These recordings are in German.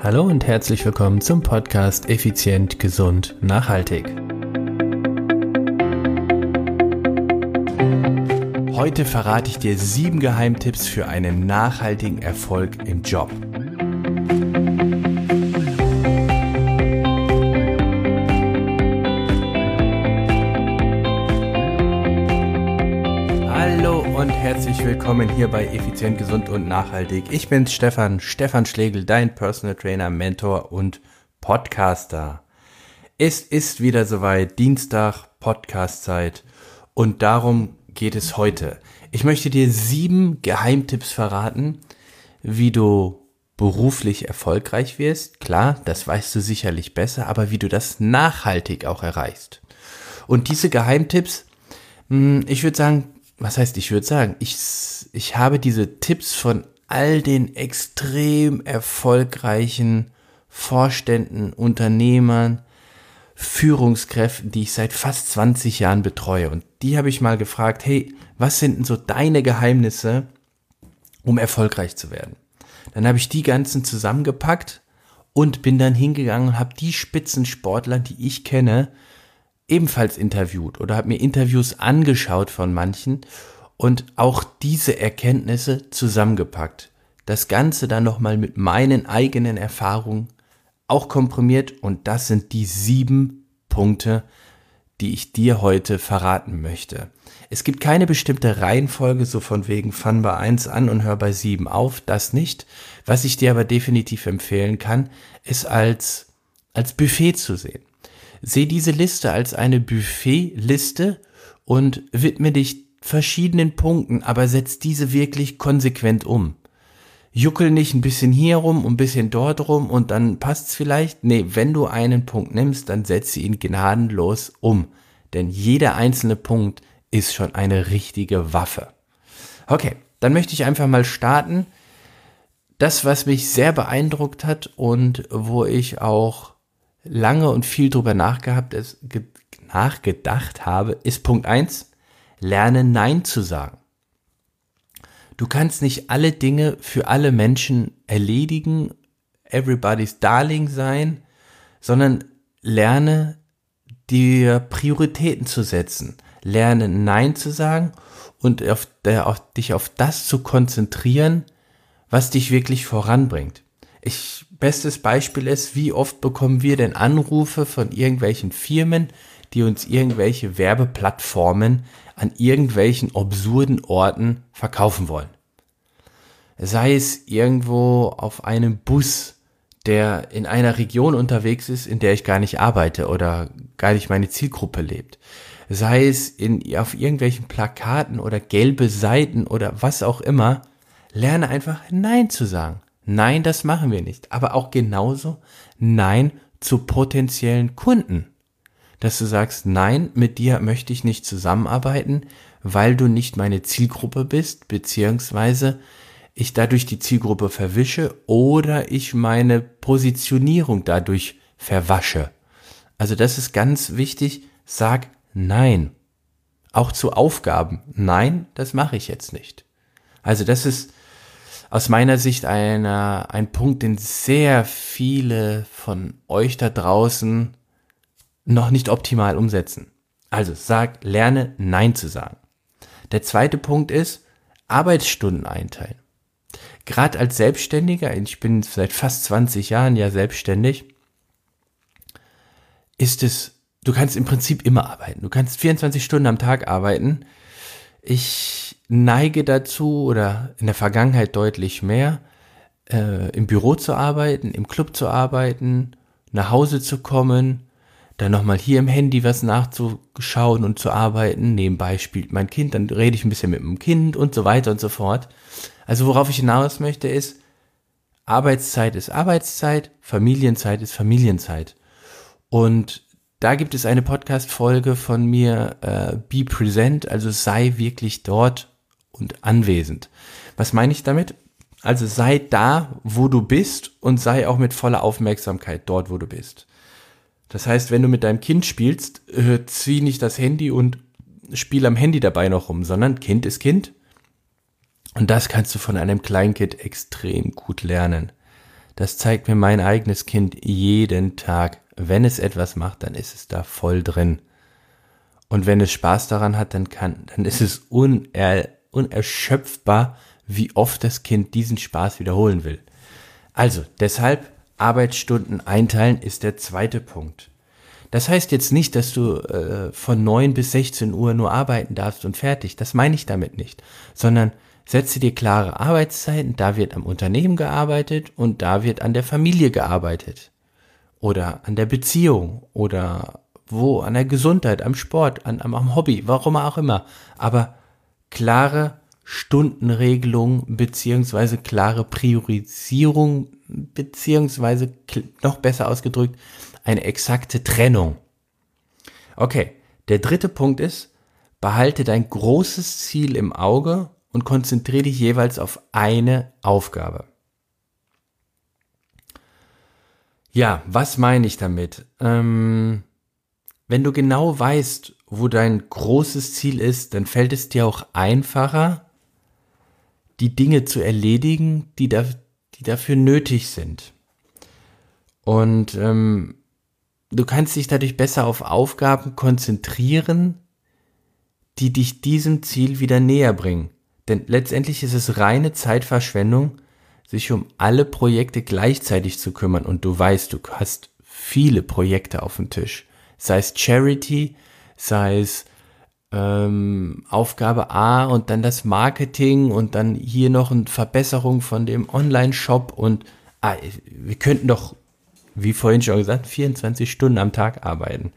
Hallo und herzlich willkommen zum Podcast Effizient, Gesund, Nachhaltig. Heute verrate ich dir sieben Geheimtipps für einen nachhaltigen Erfolg im Job. Willkommen hier bei Effizient, Gesund und Nachhaltig. Ich bin Stefan, Stefan Schlegel, dein Personal Trainer, Mentor und Podcaster. Es ist wieder soweit, Dienstag, Podcastzeit und darum geht es heute. Ich möchte dir sieben Geheimtipps verraten, wie du beruflich erfolgreich wirst. Klar, das weißt du sicherlich besser, aber wie du das nachhaltig auch erreichst. Und diese Geheimtipps, hm, ich würde sagen, was heißt, ich würde sagen, ich, ich habe diese Tipps von all den extrem erfolgreichen Vorständen, Unternehmern, Führungskräften, die ich seit fast 20 Jahren betreue. Und die habe ich mal gefragt, hey, was sind denn so deine Geheimnisse, um erfolgreich zu werden? Dann habe ich die ganzen zusammengepackt und bin dann hingegangen und habe die Spitzensportler, die ich kenne, ebenfalls interviewt oder habe mir Interviews angeschaut von manchen und auch diese Erkenntnisse zusammengepackt. Das Ganze dann nochmal mit meinen eigenen Erfahrungen auch komprimiert und das sind die sieben Punkte, die ich dir heute verraten möchte. Es gibt keine bestimmte Reihenfolge, so von wegen fang bei eins an und hör bei sieben auf, das nicht. Was ich dir aber definitiv empfehlen kann, ist als, als Buffet zu sehen. Seh diese Liste als eine Buffetliste und widme dich verschiedenen Punkten, aber setz diese wirklich konsequent um. Juckel nicht ein bisschen hier rum und ein bisschen dort rum und dann passt's vielleicht. Nee, wenn du einen Punkt nimmst, dann setze ihn gnadenlos um. Denn jeder einzelne Punkt ist schon eine richtige Waffe. Okay, dann möchte ich einfach mal starten. Das, was mich sehr beeindruckt hat und wo ich auch lange und viel drüber nachgehabt, ist, nachgedacht habe, ist Punkt eins: lerne Nein zu sagen. Du kannst nicht alle Dinge für alle Menschen erledigen, everybody's darling sein, sondern lerne dir Prioritäten zu setzen, lerne Nein zu sagen und auf, der, auf, dich auf das zu konzentrieren, was dich wirklich voranbringt. Ich bestes Beispiel ist, wie oft bekommen wir denn Anrufe von irgendwelchen Firmen, die uns irgendwelche Werbeplattformen an irgendwelchen absurden Orten verkaufen wollen. Sei es irgendwo auf einem Bus, der in einer Region unterwegs ist, in der ich gar nicht arbeite oder gar nicht meine Zielgruppe lebt. Sei es in, auf irgendwelchen Plakaten oder gelbe Seiten oder was auch immer, lerne einfach Nein zu sagen. Nein, das machen wir nicht. Aber auch genauso Nein zu potenziellen Kunden. Dass du sagst, nein, mit dir möchte ich nicht zusammenarbeiten, weil du nicht meine Zielgruppe bist, beziehungsweise ich dadurch die Zielgruppe verwische oder ich meine Positionierung dadurch verwasche. Also das ist ganz wichtig. Sag nein. Auch zu Aufgaben. Nein, das mache ich jetzt nicht. Also das ist aus meiner Sicht einer, ein Punkt, den sehr viele von euch da draußen noch nicht optimal umsetzen. Also sag, lerne Nein zu sagen. Der zweite Punkt ist, Arbeitsstunden einteilen. Gerade als Selbstständiger, ich bin seit fast 20 Jahren ja selbstständig, ist es, du kannst im Prinzip immer arbeiten. Du kannst 24 Stunden am Tag arbeiten. Ich neige dazu oder in der Vergangenheit deutlich mehr, äh, im Büro zu arbeiten, im Club zu arbeiten, nach Hause zu kommen, dann nochmal hier im Handy was nachzuschauen und zu arbeiten. Nebenbei spielt mein Kind, dann rede ich ein bisschen mit dem Kind und so weiter und so fort. Also worauf ich hinaus möchte ist, Arbeitszeit ist Arbeitszeit, Familienzeit ist Familienzeit. Und da gibt es eine Podcast-Folge von mir, äh, Be Present, also sei wirklich dort und anwesend. Was meine ich damit? Also sei da, wo du bist und sei auch mit voller Aufmerksamkeit dort, wo du bist. Das heißt, wenn du mit deinem Kind spielst, äh, zieh nicht das Handy und spiel am Handy dabei noch rum, sondern Kind ist Kind. Und das kannst du von einem Kleinkind extrem gut lernen. Das zeigt mir mein eigenes Kind jeden Tag. Wenn es etwas macht, dann ist es da voll drin. Und wenn es Spaß daran hat, dann kann, dann ist es uner, unerschöpfbar, wie oft das Kind diesen Spaß wiederholen will. Also, deshalb Arbeitsstunden einteilen ist der zweite Punkt. Das heißt jetzt nicht, dass du äh, von neun bis 16 Uhr nur arbeiten darfst und fertig. Das meine ich damit nicht. Sondern setze dir klare Arbeitszeiten. Da wird am Unternehmen gearbeitet und da wird an der Familie gearbeitet. Oder an der Beziehung oder wo, an der Gesundheit, am Sport, an, am, am Hobby, warum auch immer. Aber klare Stundenregelung beziehungsweise klare Priorisierung beziehungsweise noch besser ausgedrückt eine exakte Trennung. Okay, der dritte Punkt ist, behalte dein großes Ziel im Auge und konzentriere dich jeweils auf eine Aufgabe. Ja, was meine ich damit? Ähm, wenn du genau weißt, wo dein großes Ziel ist, dann fällt es dir auch einfacher, die Dinge zu erledigen, die, da, die dafür nötig sind. Und ähm, du kannst dich dadurch besser auf Aufgaben konzentrieren, die dich diesem Ziel wieder näher bringen. Denn letztendlich ist es reine Zeitverschwendung, sich um alle Projekte gleichzeitig zu kümmern. Und du weißt, du hast viele Projekte auf dem Tisch. Sei es Charity, sei es ähm, Aufgabe A und dann das Marketing und dann hier noch eine Verbesserung von dem Online-Shop und ah, wir könnten doch, wie vorhin schon gesagt, 24 Stunden am Tag arbeiten.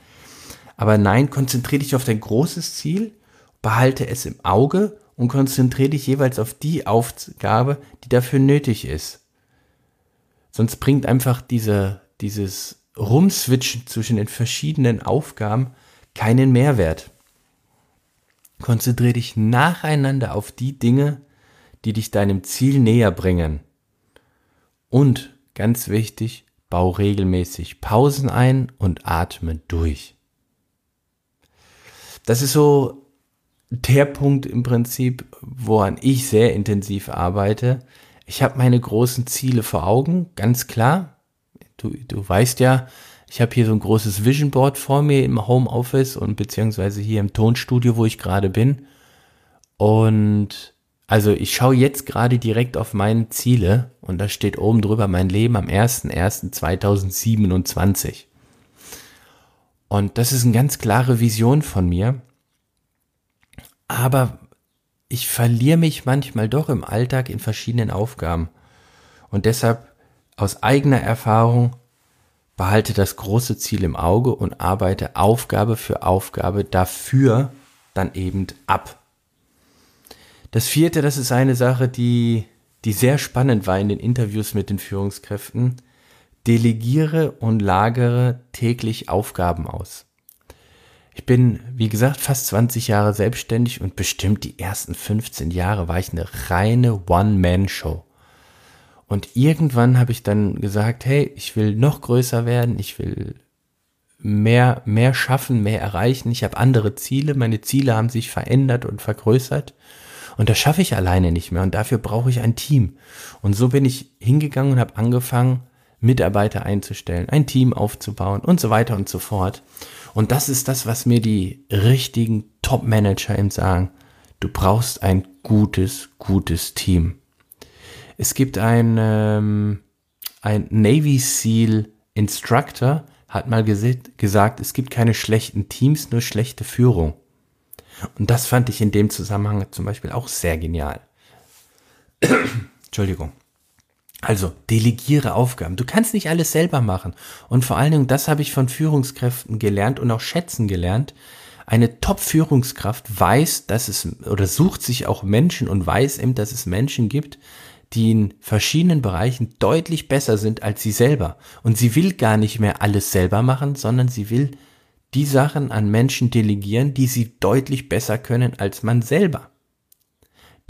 Aber nein, konzentriere dich auf dein großes Ziel, behalte es im Auge und konzentriere dich jeweils auf die Aufgabe, die dafür nötig ist. Sonst bringt einfach diese, dieses Rumswitchen zwischen den verschiedenen Aufgaben keinen Mehrwert. Konzentriere dich nacheinander auf die Dinge, die dich deinem Ziel näher bringen. Und ganz wichtig, bau regelmäßig Pausen ein und atme durch. Das ist so der Punkt im Prinzip, woran ich sehr intensiv arbeite. Ich habe meine großen Ziele vor Augen, ganz klar. Du, du weißt ja, ich habe hier so ein großes Vision Board vor mir im Homeoffice und beziehungsweise hier im Tonstudio, wo ich gerade bin. Und also ich schaue jetzt gerade direkt auf meine Ziele und da steht oben drüber mein Leben am 01.01.2027. Und das ist eine ganz klare Vision von mir. Aber ich verliere mich manchmal doch im Alltag in verschiedenen Aufgaben. Und deshalb aus eigener Erfahrung behalte das große Ziel im Auge und arbeite Aufgabe für Aufgabe dafür dann eben ab. Das vierte, das ist eine Sache, die, die sehr spannend war in den Interviews mit den Führungskräften. Delegiere und lagere täglich Aufgaben aus. Ich bin, wie gesagt, fast 20 Jahre selbstständig und bestimmt die ersten 15 Jahre war ich eine reine One-Man-Show. Und irgendwann habe ich dann gesagt, hey, ich will noch größer werden, ich will mehr, mehr schaffen, mehr erreichen. Ich habe andere Ziele, meine Ziele haben sich verändert und vergrößert. Und das schaffe ich alleine nicht mehr und dafür brauche ich ein Team. Und so bin ich hingegangen und habe angefangen, Mitarbeiter einzustellen, ein Team aufzubauen und so weiter und so fort. Und das ist das, was mir die richtigen Top-Manager eben sagen. Du brauchst ein gutes, gutes Team. Es gibt ein, ähm, ein Navy SEAL Instructor, hat mal gesagt, es gibt keine schlechten Teams, nur schlechte Führung. Und das fand ich in dem Zusammenhang zum Beispiel auch sehr genial. Entschuldigung. Also, delegiere Aufgaben. Du kannst nicht alles selber machen. Und vor allen Dingen, das habe ich von Führungskräften gelernt und auch schätzen gelernt. Eine Top-Führungskraft weiß, dass es, oder sucht sich auch Menschen und weiß eben, dass es Menschen gibt, die in verschiedenen Bereichen deutlich besser sind als sie selber. Und sie will gar nicht mehr alles selber machen, sondern sie will die Sachen an Menschen delegieren, die sie deutlich besser können als man selber.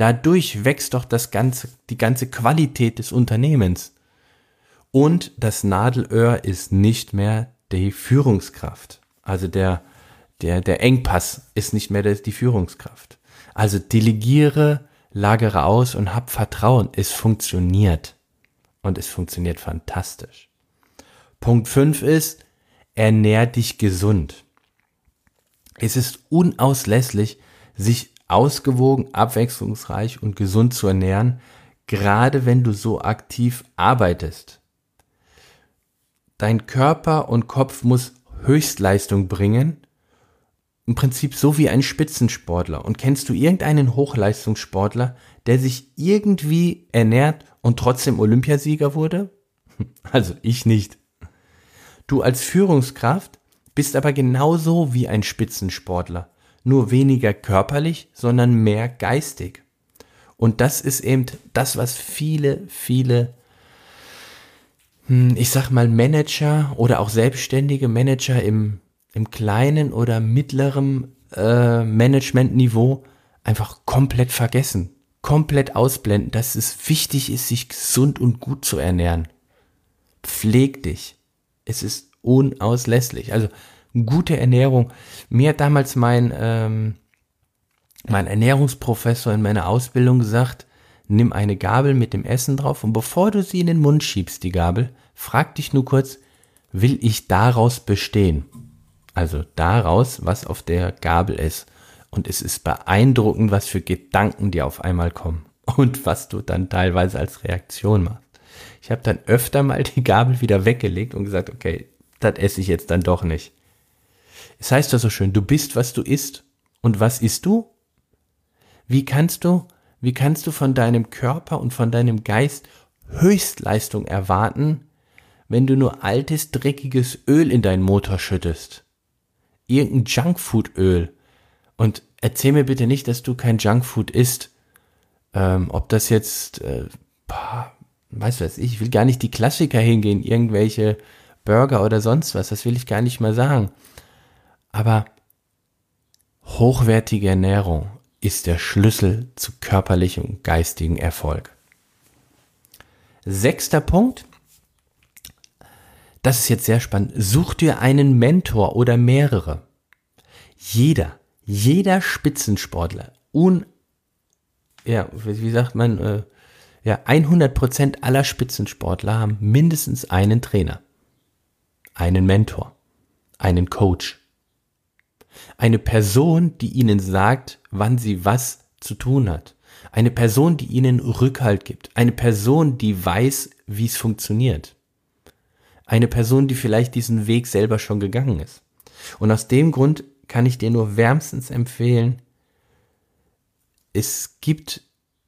Dadurch wächst doch das ganze, die ganze Qualität des Unternehmens. Und das Nadelöhr ist nicht mehr die Führungskraft. Also der, der, der Engpass ist nicht mehr die Führungskraft. Also delegiere lagere aus und hab Vertrauen. Es funktioniert. Und es funktioniert fantastisch. Punkt 5 ist, ernähr dich gesund. Es ist unauslässlich, sich ausgewogen, abwechslungsreich und gesund zu ernähren, gerade wenn du so aktiv arbeitest. Dein Körper und Kopf muss Höchstleistung bringen, im Prinzip so wie ein Spitzensportler. Und kennst du irgendeinen Hochleistungssportler, der sich irgendwie ernährt und trotzdem Olympiasieger wurde? Also ich nicht. Du als Führungskraft bist aber genauso wie ein Spitzensportler, nur weniger körperlich, sondern mehr geistig. Und das ist eben das, was viele, viele, hm, ich sag mal, Manager oder auch selbstständige Manager im, im kleinen oder mittleren äh, Managementniveau einfach komplett vergessen, komplett ausblenden, dass es wichtig ist, sich gesund und gut zu ernähren. Pfleg dich. Es ist unauslässlich. Also gute Ernährung. Mir hat damals mein ähm, mein Ernährungsprofessor in meiner Ausbildung gesagt, nimm eine Gabel mit dem Essen drauf und bevor du sie in den Mund schiebst, die Gabel, frag dich nur kurz, will ich daraus bestehen? Also daraus, was auf der Gabel ist. Und es ist beeindruckend, was für Gedanken dir auf einmal kommen und was du dann teilweise als Reaktion machst. Ich habe dann öfter mal die Gabel wieder weggelegt und gesagt, okay, das esse ich jetzt dann doch nicht. Es heißt doch so schön, du bist, was du isst. Und was isst du? Wie kannst du, wie kannst du von deinem Körper und von deinem Geist Höchstleistung erwarten, wenn du nur altes, dreckiges Öl in deinen Motor schüttest? Irgendein Junkfood-Öl. Und erzähl mir bitte nicht, dass du kein Junkfood isst. Ähm, ob das jetzt, äh, boah, weißt du was, ich will gar nicht die Klassiker hingehen, irgendwelche Burger oder sonst was, das will ich gar nicht mal sagen. Aber hochwertige Ernährung, ist der Schlüssel zu körperlichem und geistigen Erfolg. Sechster Punkt. Das ist jetzt sehr spannend. Such dir einen Mentor oder mehrere. Jeder, jeder Spitzensportler, un, ja, wie sagt man, äh, ja, 100 Prozent aller Spitzensportler haben mindestens einen Trainer, einen Mentor, einen Coach, eine Person, die ihnen sagt, wann sie was zu tun hat. Eine Person, die ihnen Rückhalt gibt. Eine Person, die weiß, wie es funktioniert. Eine Person, die vielleicht diesen Weg selber schon gegangen ist. Und aus dem Grund kann ich dir nur wärmstens empfehlen, es gibt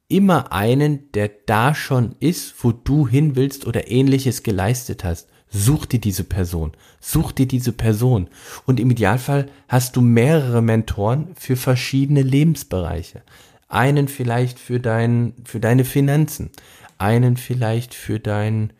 immer einen, der da schon ist, wo du hin willst oder ähnliches geleistet hast. Such dir diese Person. Such dir diese Person. Und im Idealfall hast du mehrere Mentoren für verschiedene Lebensbereiche. Einen vielleicht für dein, für deine Finanzen. Einen vielleicht für dein,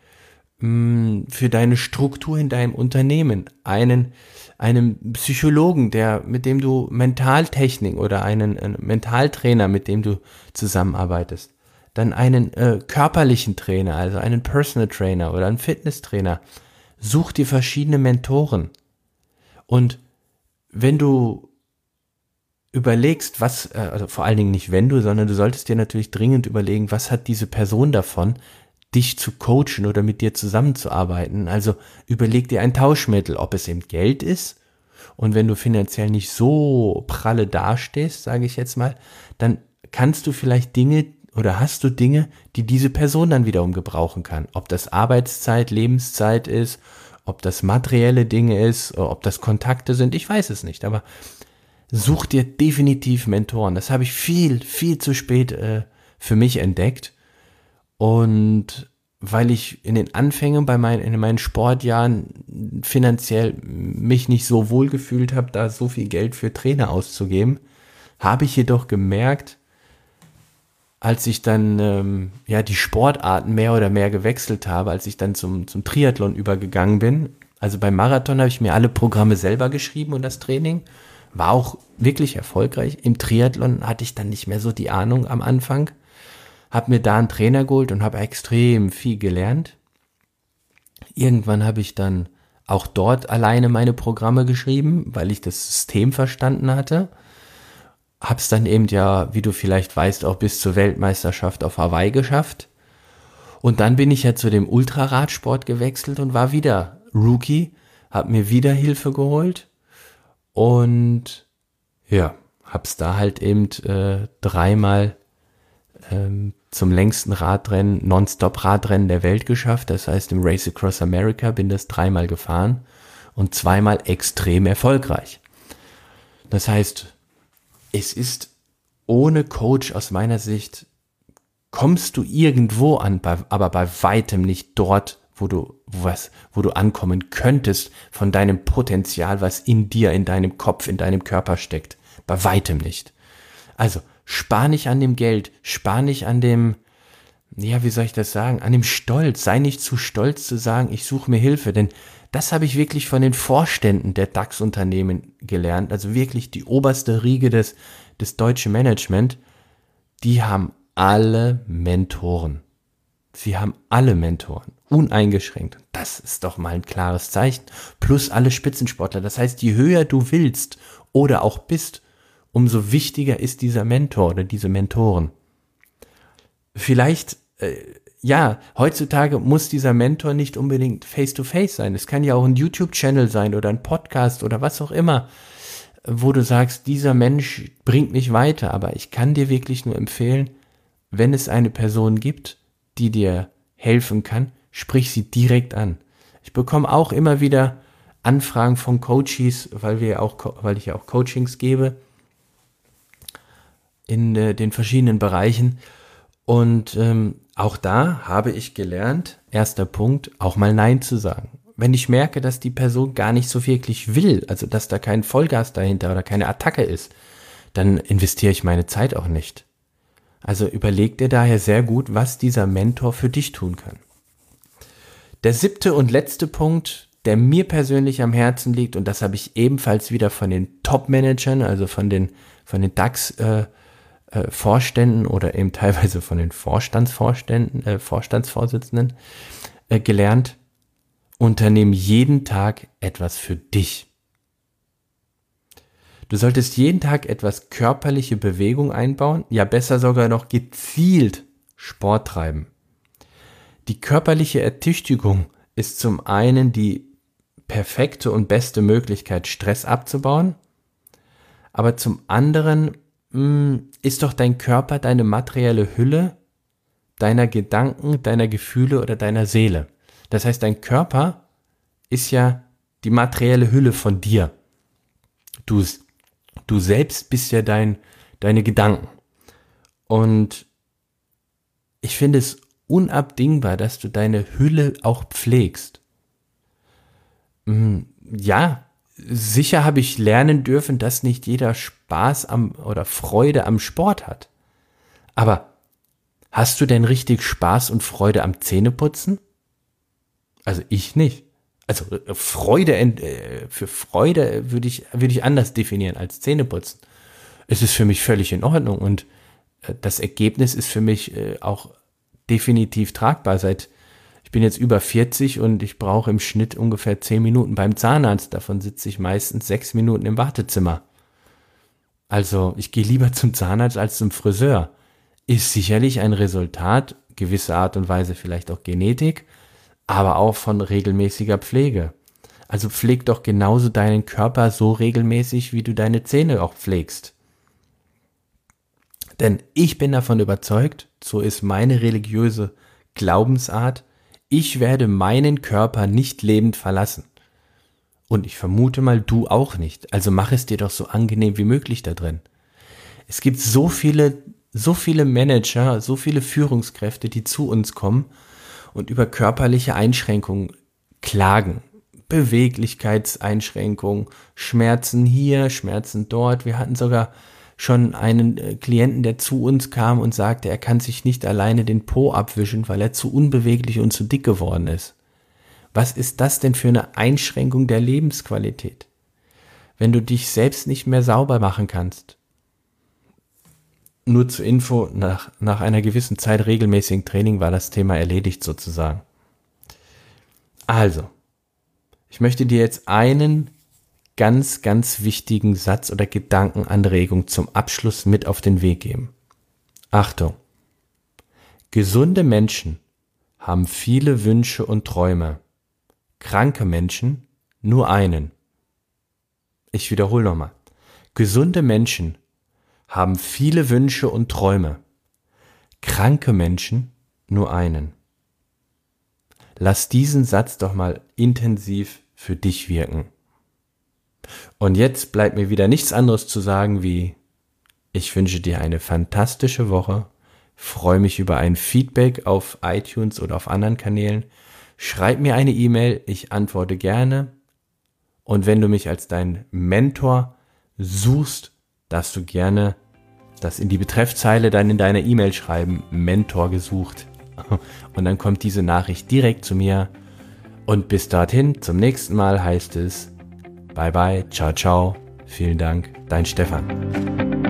mm, für deine Struktur in deinem Unternehmen. Einen, einen Psychologen, der, mit dem du Mentaltechnik oder einen, einen Mentaltrainer, mit dem du zusammenarbeitest dann einen äh, körperlichen Trainer, also einen Personal Trainer oder einen Fitnesstrainer, Such dir verschiedene Mentoren. Und wenn du überlegst, was, äh, also vor allen Dingen nicht wenn du, sondern du solltest dir natürlich dringend überlegen, was hat diese Person davon, dich zu coachen oder mit dir zusammenzuarbeiten. Also überleg dir ein Tauschmittel, ob es eben Geld ist. Und wenn du finanziell nicht so pralle dastehst, sage ich jetzt mal, dann kannst du vielleicht Dinge oder hast du Dinge, die diese Person dann wiederum gebrauchen kann? Ob das Arbeitszeit, Lebenszeit ist, ob das materielle Dinge ist, ob das Kontakte sind, ich weiß es nicht. Aber such dir definitiv Mentoren. Das habe ich viel, viel zu spät äh, für mich entdeckt. Und weil ich in den Anfängen bei meinen, in meinen Sportjahren finanziell mich nicht so wohl gefühlt habe, da so viel Geld für Trainer auszugeben, habe ich jedoch gemerkt, als ich dann ähm, ja die Sportarten mehr oder mehr gewechselt habe, als ich dann zum, zum Triathlon übergegangen bin. Also beim Marathon habe ich mir alle Programme selber geschrieben und das Training war auch wirklich erfolgreich. Im Triathlon hatte ich dann nicht mehr so die Ahnung am Anfang. Habe mir da einen Trainer geholt und habe extrem viel gelernt. Irgendwann habe ich dann auch dort alleine meine Programme geschrieben, weil ich das System verstanden hatte hab's dann eben ja, wie du vielleicht weißt, auch bis zur Weltmeisterschaft auf Hawaii geschafft. Und dann bin ich ja zu dem Ultraradsport gewechselt und war wieder Rookie, hab mir wieder Hilfe geholt und ja, hab's da halt eben äh, dreimal ähm, zum längsten Radrennen, Nonstop-Radrennen der Welt geschafft. Das heißt, im Race Across America bin das dreimal gefahren und zweimal extrem erfolgreich. Das heißt, es ist ohne Coach aus meiner Sicht kommst du irgendwo an, aber bei weitem nicht dort, wo du was, wo du ankommen könntest von deinem Potenzial, was in dir, in deinem Kopf, in deinem Körper steckt. Bei weitem nicht. Also spar nicht an dem Geld, spar nicht an dem, ja, wie soll ich das sagen, an dem Stolz. Sei nicht zu stolz zu sagen, ich suche mir Hilfe, denn das habe ich wirklich von den Vorständen der DAX-Unternehmen gelernt, also wirklich die oberste Riege des, des deutschen Management, die haben alle Mentoren. Sie haben alle Mentoren, uneingeschränkt. Das ist doch mal ein klares Zeichen. Plus alle Spitzensportler. Das heißt, je höher du willst oder auch bist, umso wichtiger ist dieser Mentor oder diese Mentoren. Vielleicht, äh, ja, heutzutage muss dieser Mentor nicht unbedingt face-to-face -face sein. Es kann ja auch ein YouTube-Channel sein oder ein Podcast oder was auch immer, wo du sagst, dieser Mensch bringt mich weiter. Aber ich kann dir wirklich nur empfehlen, wenn es eine Person gibt, die dir helfen kann, sprich sie direkt an. Ich bekomme auch immer wieder Anfragen von Coaches, weil wir auch, weil ich ja auch Coachings gebe in äh, den verschiedenen Bereichen. Und ähm, auch da habe ich gelernt, erster Punkt, auch mal Nein zu sagen. Wenn ich merke, dass die Person gar nicht so wirklich will, also dass da kein Vollgas dahinter oder keine Attacke ist, dann investiere ich meine Zeit auch nicht. Also überleg dir daher sehr gut, was dieser Mentor für dich tun kann. Der siebte und letzte Punkt, der mir persönlich am Herzen liegt, und das habe ich ebenfalls wieder von den Top-Managern, also von den, von den DAX, äh, Vorständen oder eben teilweise von den Vorstandsvorständen, äh, Vorstandsvorsitzenden äh, gelernt. Unternehm jeden Tag etwas für dich. Du solltest jeden Tag etwas körperliche Bewegung einbauen, ja besser sogar noch gezielt Sport treiben. Die körperliche Ertüchtigung ist zum einen die perfekte und beste Möglichkeit, Stress abzubauen, aber zum anderen ist doch dein Körper deine materielle Hülle deiner Gedanken, deiner Gefühle oder deiner Seele. Das heißt, dein Körper ist ja die materielle Hülle von dir. Du, du selbst bist ja dein, deine Gedanken. Und ich finde es unabdingbar, dass du deine Hülle auch pflegst. Hm, ja, sicher habe ich lernen dürfen, dass nicht jeder Spaß am oder Freude am Sport hat. Aber hast du denn richtig Spaß und Freude am Zähneputzen? Also ich nicht. Also äh, Freude äh, für Freude würde ich würde ich anders definieren als Zähneputzen. Es ist für mich völlig in Ordnung und äh, das Ergebnis ist für mich auch definitiv tragbar. Seit bin jetzt über 40 und ich brauche im Schnitt ungefähr 10 Minuten beim Zahnarzt. Davon sitze ich meistens 6 Minuten im Wartezimmer. Also ich gehe lieber zum Zahnarzt als zum Friseur. Ist sicherlich ein Resultat, gewisser Art und Weise vielleicht auch Genetik, aber auch von regelmäßiger Pflege. Also pfleg doch genauso deinen Körper so regelmäßig, wie du deine Zähne auch pflegst. Denn ich bin davon überzeugt, so ist meine religiöse Glaubensart, ich werde meinen Körper nicht lebend verlassen. Und ich vermute mal, du auch nicht. Also mach es dir doch so angenehm wie möglich da drin. Es gibt so viele, so viele Manager, so viele Führungskräfte, die zu uns kommen und über körperliche Einschränkungen klagen. Beweglichkeitseinschränkungen, Schmerzen hier, Schmerzen dort. Wir hatten sogar schon einen äh, Klienten, der zu uns kam und sagte, er kann sich nicht alleine den Po abwischen, weil er zu unbeweglich und zu dick geworden ist. Was ist das denn für eine Einschränkung der Lebensqualität? Wenn du dich selbst nicht mehr sauber machen kannst. Nur zur Info, nach, nach einer gewissen Zeit regelmäßigen Training war das Thema erledigt sozusagen. Also, ich möchte dir jetzt einen ganz, ganz wichtigen Satz oder Gedankenanregung zum Abschluss mit auf den Weg geben. Achtung! Gesunde Menschen haben viele Wünsche und Träume. Kranke Menschen nur einen. Ich wiederhole nochmal. Gesunde Menschen haben viele Wünsche und Träume. Kranke Menschen nur einen. Lass diesen Satz doch mal intensiv für dich wirken. Und jetzt bleibt mir wieder nichts anderes zu sagen wie, ich wünsche dir eine fantastische Woche, freue mich über ein Feedback auf iTunes oder auf anderen Kanälen, schreib mir eine E-Mail, ich antworte gerne. Und wenn du mich als dein Mentor suchst, darfst du gerne das in die Betreffzeile dann in deiner E-Mail schreiben, Mentor gesucht. Und dann kommt diese Nachricht direkt zu mir. Und bis dorthin, zum nächsten Mal heißt es, bye bye, ciao, ciao, vielen Dank, dein Stefan.